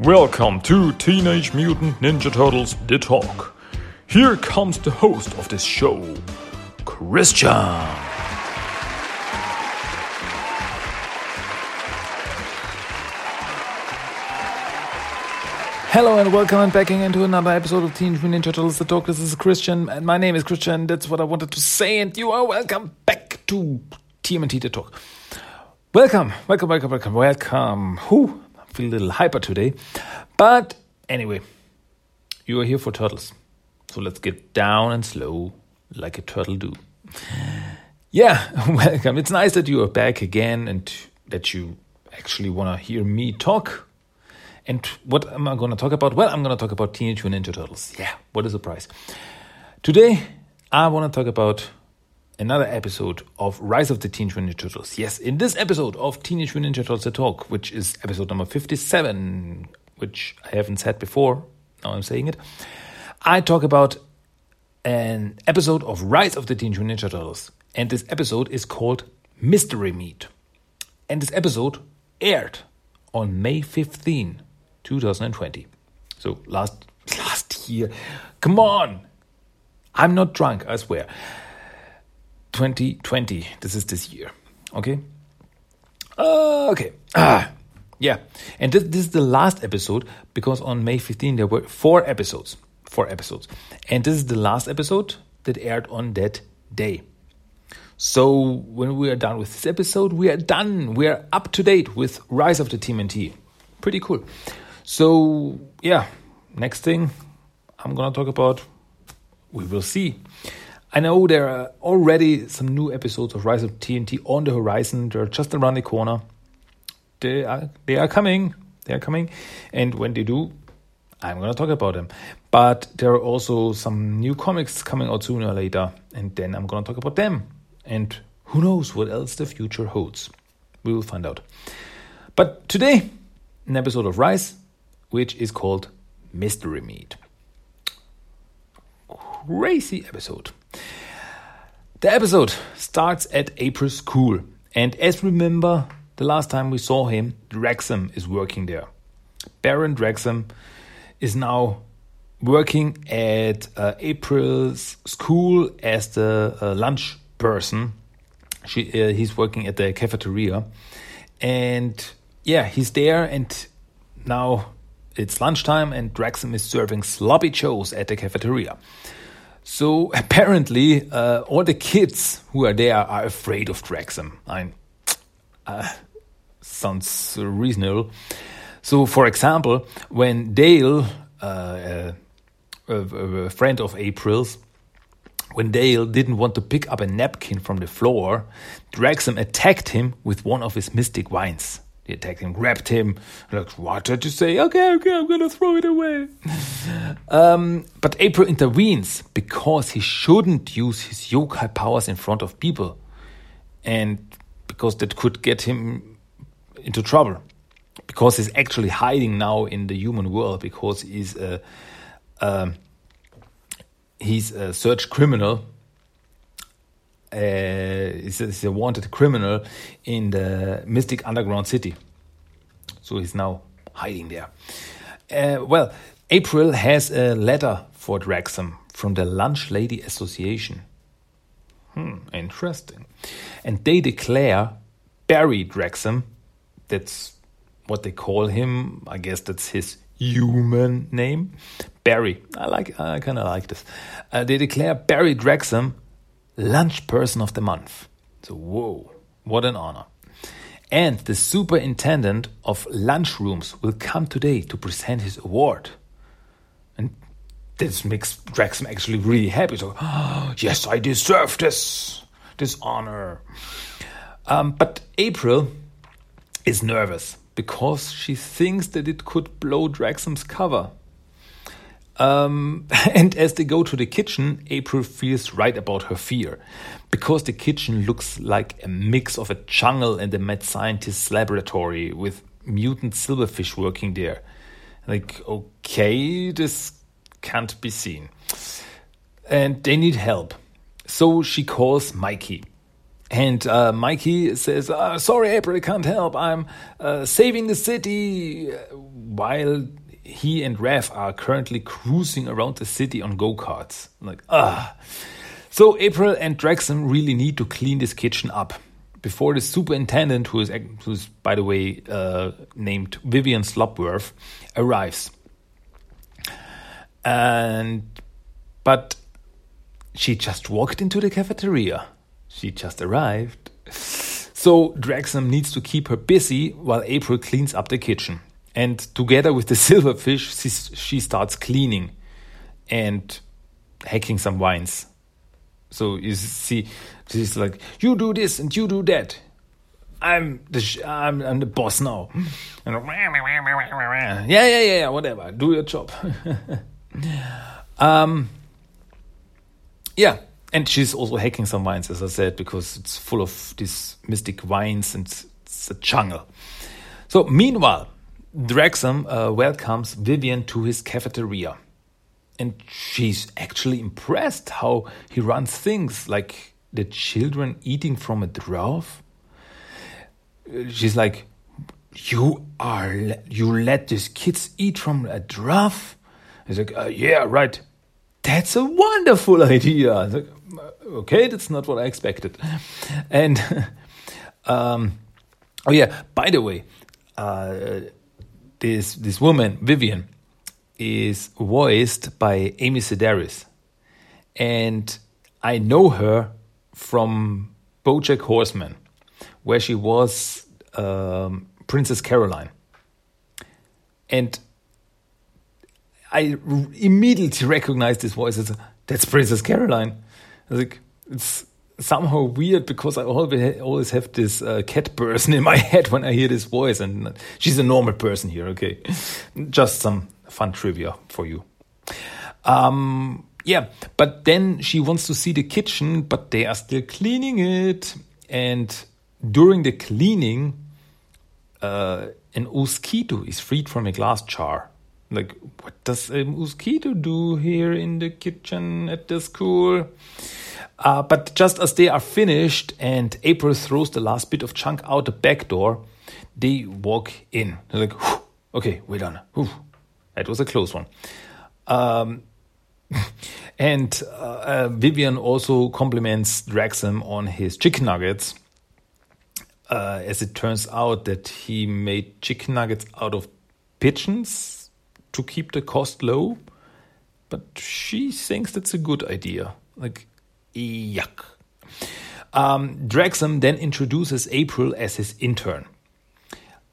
Welcome to Teenage Mutant Ninja Turtles The Talk. Here comes the host of this show, Christian. Hello and welcome and back into another episode of Teenage Mutant Ninja Turtles The Talk. This is Christian and my name is Christian. That's what I wanted to say and you are welcome back to TMNT The Talk. Welcome, welcome, welcome, welcome, welcome. I feel a little hyper today. But anyway, you are here for turtles. So let's get down and slow like a turtle do. Yeah, welcome. It's nice that you are back again and that you actually want to hear me talk and what am I going to talk about? Well, I'm going to talk about Teenage Mutant Ninja Turtles. Yeah, what a surprise. Today, I want to talk about another episode of Rise of the Teenage Mutant Ninja Turtles. Yes, in this episode of Teenage Mutant Ninja Turtles The Talk, which is episode number 57, which I haven't said before, now I'm saying it, I talk about an episode of Rise of the Teenage Mutant Ninja Turtles. And this episode is called Mystery Meat. And this episode aired on May 15, 2020. So last last year. Come on. I'm not drunk, I swear. 2020. This is this year. Okay? Uh, okay. Ah. Yeah. And this, this is the last episode because on May 15 there were four episodes. Four episodes. And this is the last episode that aired on that day. So when we are done with this episode, we are done. We are up to date with Rise of the Team TMNT. Pretty cool. So, yeah, next thing I'm gonna talk about, we will see. I know there are already some new episodes of Rise of TMNT on the horizon. They're just around the corner. They are they are coming. They are coming, and when they do, I'm gonna talk about them. But there are also some new comics coming out sooner or later, and then I'm gonna talk about them. And who knows what else the future holds? We will find out. But today, an episode of Rise which is called Mystery Meat. Crazy episode. The episode starts at April's school, and as remember, the last time we saw him, Draxum is working there. Baron Draxum is now working at uh, April's school as the uh, lunch person. She, uh, he's working at the cafeteria, and yeah, he's there. And now it's lunchtime and Draxum is serving sloppy joes at the cafeteria. So apparently, uh, all the kids who are there are afraid of Draxum. I, uh, sounds reasonable. So, for example, when Dale, uh, a, a friend of April's, when Dale didn't want to pick up a napkin from the floor, Draxum attacked him with one of his mystic vines. He attacked him, grabbed him, like, what did you say? Okay, okay, I'm gonna throw it away. um, but April intervenes because he shouldn't use his yokai powers in front of people. And because that could get him into trouble. Because he's actually hiding now in the human world because he's a, a he's a search criminal is, is a wanted criminal in the Mystic Underground City. So he's now hiding there. Uh, well, April has a letter for Draxum from the Lunch Lady Association. Hmm, interesting. And they declare Barry Draxum, that's what they call him, I guess that's his human name. Barry, I like, I kind of like this. Uh, they declare Barry Draxum Lunch Person of the Month. So, whoa, what an honor. And the superintendent of lunchrooms will come today to present his award. And this makes Draxum actually really happy. So, oh, yes, I deserve this, this honor. Um, but April is nervous because she thinks that it could blow Draxum's cover. Um, and as they go to the kitchen, April feels right about her fear. Because the kitchen looks like a mix of a jungle and a mad scientist's laboratory with mutant silverfish working there. Like, okay, this can't be seen. And they need help. So she calls Mikey. And uh, Mikey says, uh, Sorry, April, I can't help. I'm uh, saving the city. While he and Rev are currently cruising around the city on go karts. Like, ah. So April and Draxum really need to clean this kitchen up before the superintendent, who is, who's by the way uh, named Vivian Slopworth, arrives. And but she just walked into the cafeteria. She just arrived. So Draxum needs to keep her busy while April cleans up the kitchen. And together with the silverfish, she, she starts cleaning and hacking some vines. So you see, she's like, "You do this and you do that. I'm the I'm, I'm the boss now." And yeah, yeah, yeah, whatever. Do your job. um, yeah, and she's also hacking some vines, as I said, because it's full of these mystic vines and it's a jungle. So, meanwhile, Draxum uh, welcomes Vivian to his cafeteria. And she's actually impressed how he runs things like the children eating from a trough. She's like, "You are you let these kids eat from a trough?" He's like, uh, "Yeah, right. That's a wonderful idea." Like, okay, that's not what I expected. And um, oh yeah, by the way, uh, this this woman Vivian is voiced by Amy Sedaris, and I know her from BoJack Horseman, where she was um, Princess Carolyn, and I immediately recognized this voice as that's Princess Carolyn. I was like it's somehow weird because I always always have this uh, cat person in my head when I hear this voice, and she's a normal person here. Okay, just some fun trivia for you. Um, yeah, but then she wants to see the kitchen, but they are still cleaning it, and during the cleaning, uh, an mosquito is freed from a glass jar. Like, what does a mosquito do here in the kitchen at the school? Uh, but just as they are finished and April throws the last bit of chunk out the back door, they walk in. They're like, okay, we're done. Whew. That was a close one. Um, and uh, uh, Vivian also compliments Draxum on his chicken nuggets. Uh, as it turns out that he made chicken nuggets out of pigeons to keep the cost low. But she thinks that's a good idea. Like, Yuck. Um, then introduces April as his intern.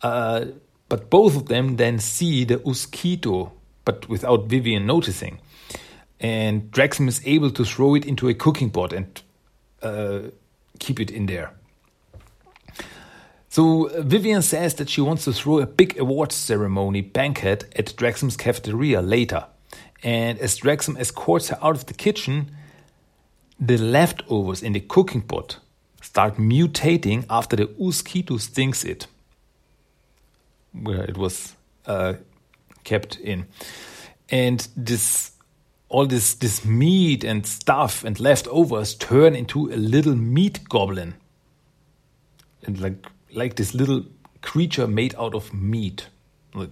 Uh, but both of them then see the mosquito, but without Vivian noticing. And Draxum is able to throw it into a cooking pot and uh, keep it in there. So uh, Vivian says that she wants to throw a big awards ceremony banquet at Draxum's cafeteria later. And as Draxum escorts her out of the kitchen, the leftovers in the cooking pot start mutating after the mosquito stings it, where it was uh, kept in. And this all this this meat and stuff and leftovers turn into a little meat goblin. And like like this little creature made out of meat. Like,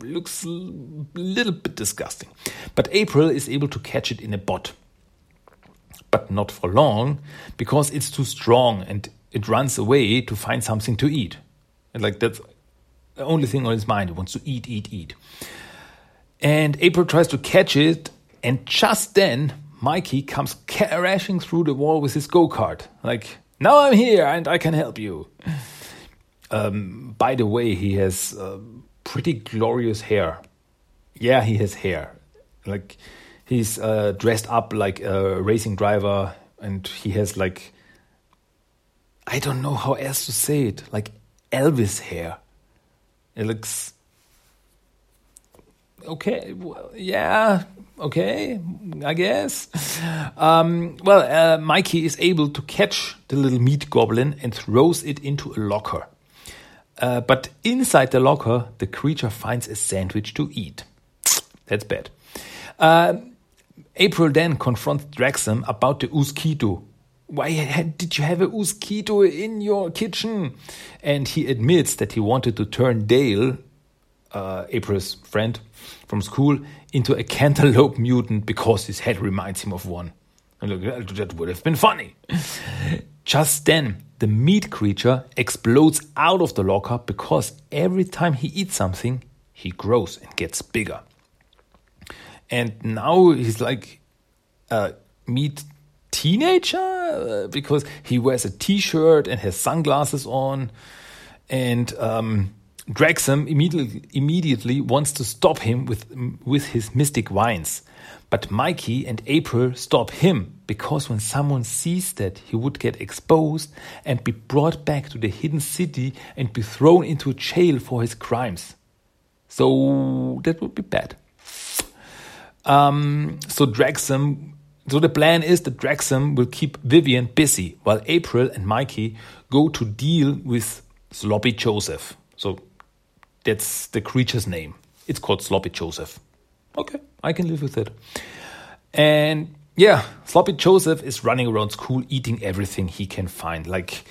looks a little bit disgusting. But April is able to catch it in a bot but not for long because it's too strong and it runs away to find something to eat. And like that's the only thing on its mind. It wants to eat, eat, eat. And April tries to catch it, and just then Mikey comes crashing through the wall with his go kart. Like, now I'm here and I can help you. Um, by the way, he has uh, pretty glorious hair. Yeah, he has hair. Like, he's uh, dressed up like a racing driver and he has like I don't know how else to say it, like Elvis hair. It looks okay. Well, yeah, okay, I guess. Um, well, uh, Mikey is able to catch the little meat goblin and throws it into a locker. Uh, but inside the locker, the creature finds a sandwich to eat. That's bad. Uh, April then confronts Draxum about the mosquito, why did you have a mosquito in your kitchen? And he admits that he wanted to turn Dale, uh, April's friend from school, into a cantaloupe mutant because his head reminds him of one. And that would have been funny. Just then, the meat creature explodes out of the locker because every time he eats something, he grows and gets bigger. And now he's like a meat teenager uh, because he wears a t-shirt and has sunglasses on and um, Draxum immediately immediately wants to stop him with with his mystic vines. But Mikey and April stop him because when someone sees that, he would get exposed and be brought back to the hidden city and be thrown into jail for his crimes. So that would be bad. Um, so Draxum, so the plan is that Draxum will keep Vivian busy while April and Mikey go to deal with Sloppy Joseph. So that's the creature's name. It's called Sloppy Joseph. Okay, I can live with it. And yeah, Sloppy Joseph is running around school eating everything he can find, like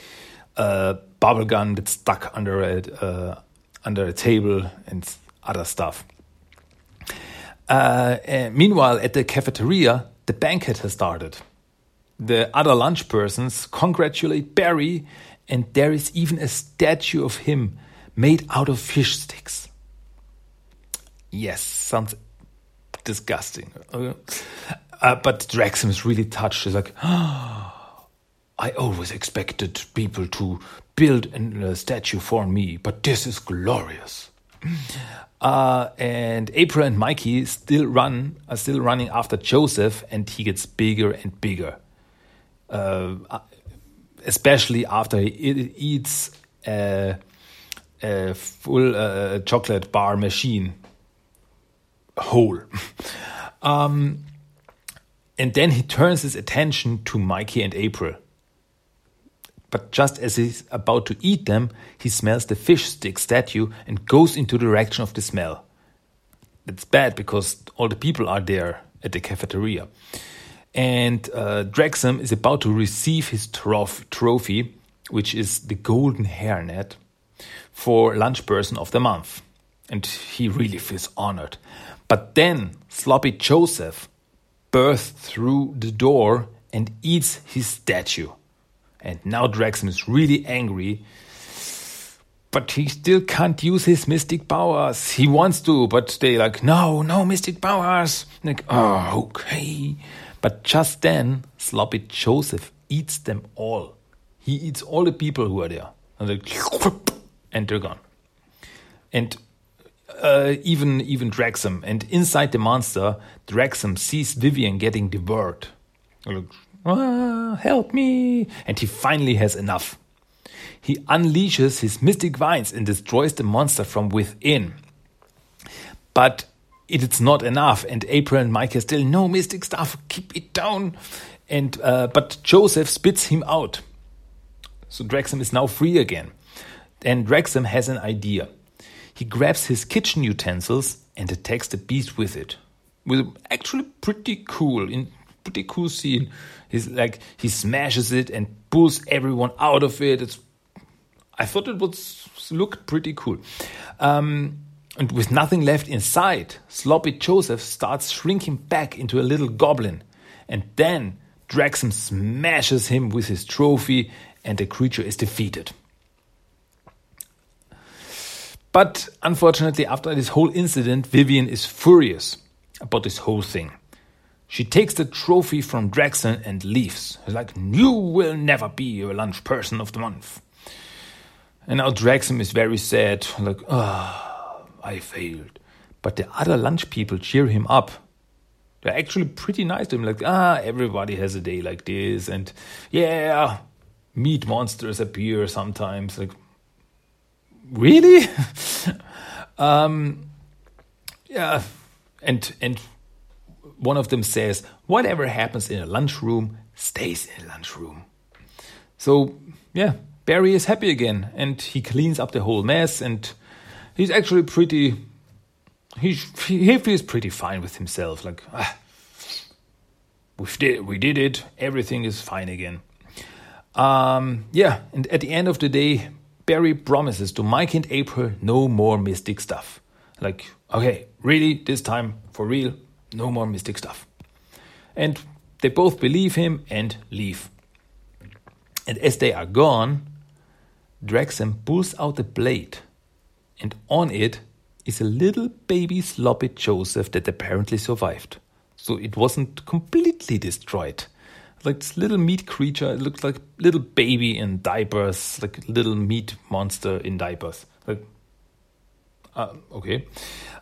a bubble gun that's stuck under a uh, under a table and other stuff. Uh, meanwhile, at the cafeteria, the banquet has started. The other lunch persons congratulate Barry, and there is even a statue of him made out of fish sticks. Yes, sounds disgusting. Uh, but Draxum is really touched. He's like, oh, I always expected people to build a statue for me, but this is glorious. Uh, and April and Mikey still run are still running after Joseph, and he gets bigger and bigger. Uh, especially after he eats a, a full uh, chocolate bar machine whole. um, and then he turns his attention to Mikey and April. But just as he's about to eat them, he smells the fish stick statue and goes into the direction of the smell. It's bad because all the people are there at the cafeteria. And uh, Draxum is about to receive his trof- trophy, which is the golden hairnet, for lunch person of the month. And he really feels honored. But then Sloppy Joseph bursts through the door and eats his statue. And now Draxum is really angry. But he still can't use his mystic powers. He wants to, but they like, no, no mystic powers. Like, oh, okay. But just then, Sloppy Joseph eats them all. He eats all the people who are there. And, like, and they're gone. And uh, even even Draxum. And inside the monster, Draxum sees Vivian getting devoured. Ah, help me! And he finally has enough. He unleashes his mystic vines and destroys the monster from within. But it's not enough, and April and Mike are still no mystic stuff. Keep it down. And uh, but Joseph spits him out. So Draxum is now free again. And Draxum has an idea. He grabs his kitchen utensils and attacks the beast with it. With actually pretty cool, in pretty cool scene. He's like he smashes it and pulls everyone out of it. It's I thought it would look pretty cool. Um, and with nothing left inside, Sloppy Joseph starts shrinking back into a little goblin. And then Draxum smashes him with his trophy, and the creature is defeated. But unfortunately, after this whole incident, Vivian is furious about this whole thing. She takes the trophy from Draxum and leaves. Like, You will never be a lunch person of the month. And now Draxum is very sad, like, Ah, I failed. But the other lunch people cheer him up. They're actually pretty nice to him, like, ah, everybody has a day like this, and yeah, meat monsters appear sometimes. Like, really? um, yeah, and and one of them says, whatever happens in a lunchroom stays in a lunchroom. So yeah, Barry is happy again, and he cleans up the whole mess, and he's actually pretty. He he feels pretty fine with himself. Like ah, we did we did it. Everything is fine again. Um, yeah, and at the end of the day, Barry promises to Mike and April no more mystic stuff. Like, okay, really, this time, for real, no more mystic stuff. And they both believe him and leave. And as they are gone, Draxum pulls out a blade, and on it is a little baby sloppy Joseph that apparently survived. So it wasn't completely destroyed. Like this little meat creature, it looked like little baby in diapers, like little meat monster in diapers. Like, uh, okay.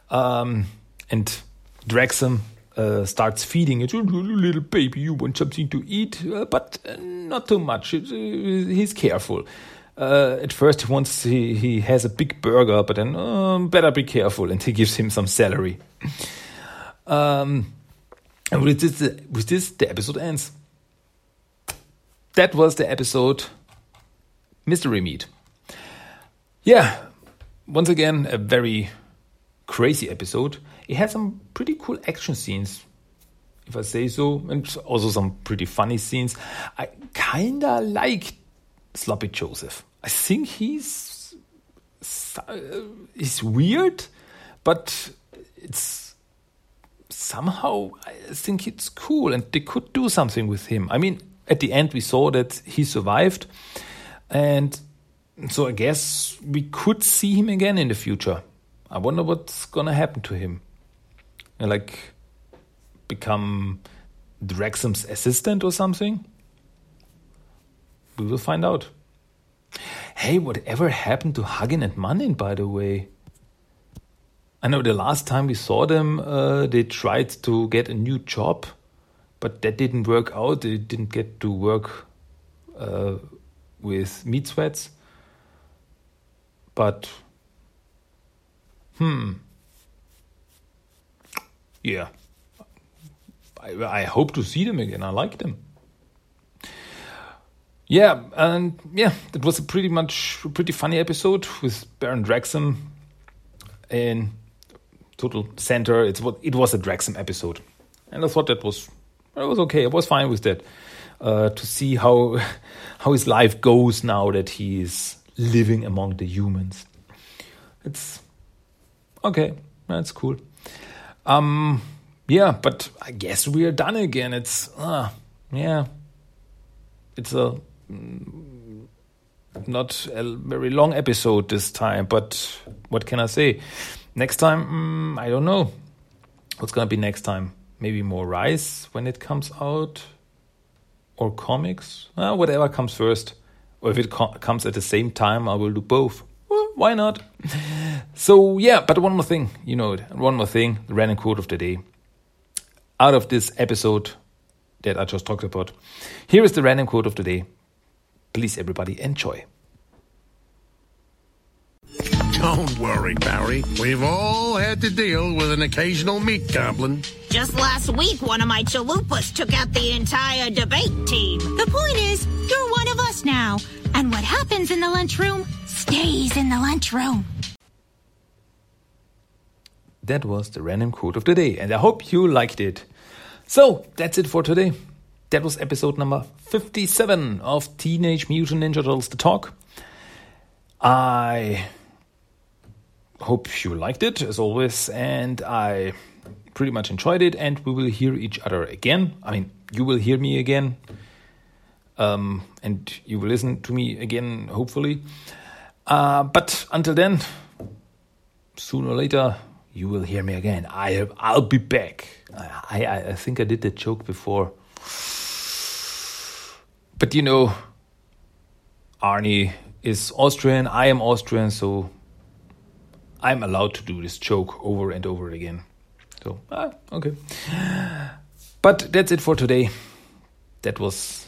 Um, and Draxum uh, starts feeding it. Little baby, you want something to eat, uh, but uh, not too much. Uh, he's careful. Uh, at first, he wants he, he has a big burger, but then um, better be careful, and he gives him some celery. um, and with this, with this, the episode ends. That was the episode Mystery Meat. Yeah, once again, a very crazy episode. It had some pretty cool action scenes, if I say so, and also some pretty funny scenes. I kinda like Sloppy Joseph. I think he's uh, he's weird, but it's somehow I think it's cool, and they could do something with him. I mean, at the end we saw that he survived, and so I guess we could see him again in the future. I wonder what's gonna happen to him. Like become Draxum's assistant or something? We will find out. Hey, whatever happened to Huginn and Muninn, by the way? I know the last time we saw them, uh, they tried to get a new job, but that didn't work out. They didn't get to work uh, with meat sweats. But Hmm. Yeah. I, I hope to see them again. I like them. Yeah, and yeah, it was a pretty much pretty funny episode with Baron Draxum in total center. It's what it was a Draxum episode, and I thought that was it was okay. I was fine with that. Uh, to see how how his life goes now that he is living among the humans. It's Okay, that's cool. Um, yeah, but I guess we are done again. It's uh, yeah, it's a mm, not a very long episode this time. But what can I say? Next time, mm, I don't know. What's gonna be next time? Maybe more Rise when it comes out, or comics. Uh, whatever comes first, or if it co comes at the same time, I will do both. Well, why not? So yeah, but one more thing, you know it. One more thing, the random quote of the day. Out of this episode that I just talked about, here is the random quote of the day. Please, everybody, enjoy. Don't worry, Barry. We've all had to deal with an occasional meat goblin. Just last week, one of my chalupas took out the entire debate team. The point is, you're one of us now. And what happens in the lunchroom stays in the lunchroom. That was the random quote of the day, and I hope you liked it. So, that's it for today. That was episode number 57 of Teenage Mutant Ninja Turtles The Talk. I hope you liked it, as always, and I pretty much enjoyed it, and we will hear each other again. I mean, you will hear me again, um, and you will listen to me again, hopefully. Uh, but until then, sooner or later, you will hear me again. I I'll be back. I, I I think I did that joke before, but you know, Arnie is Austrian. I am Austrian, so I'm allowed to do this joke over and over again. So ah, okay. But that's it for today. That was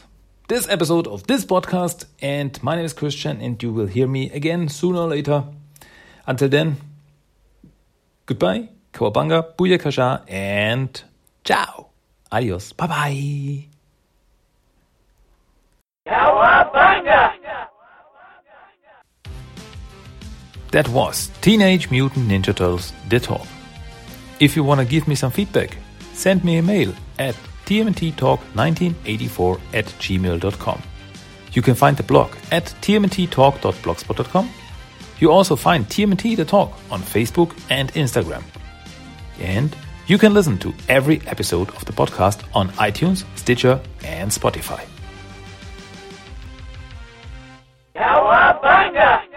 this episode of this podcast, and my name is Christian, and you will hear me again sooner or later. Until then. Goodbye, Cowabunga, Booyakasha, and ciao. Adios. Bye bye. That was Teenage Mutant Ninja Turtles The Talk. If you want to give me some feedback, send me a mail at tmnttalk1984 at gmail.com. You can find the blog at tmnttalk.blogspot.com. You also find TMNT The Talk on Facebook and Instagram. And you can listen to every episode of the podcast on iTunes, Stitcher, and Spotify. Cowabunga!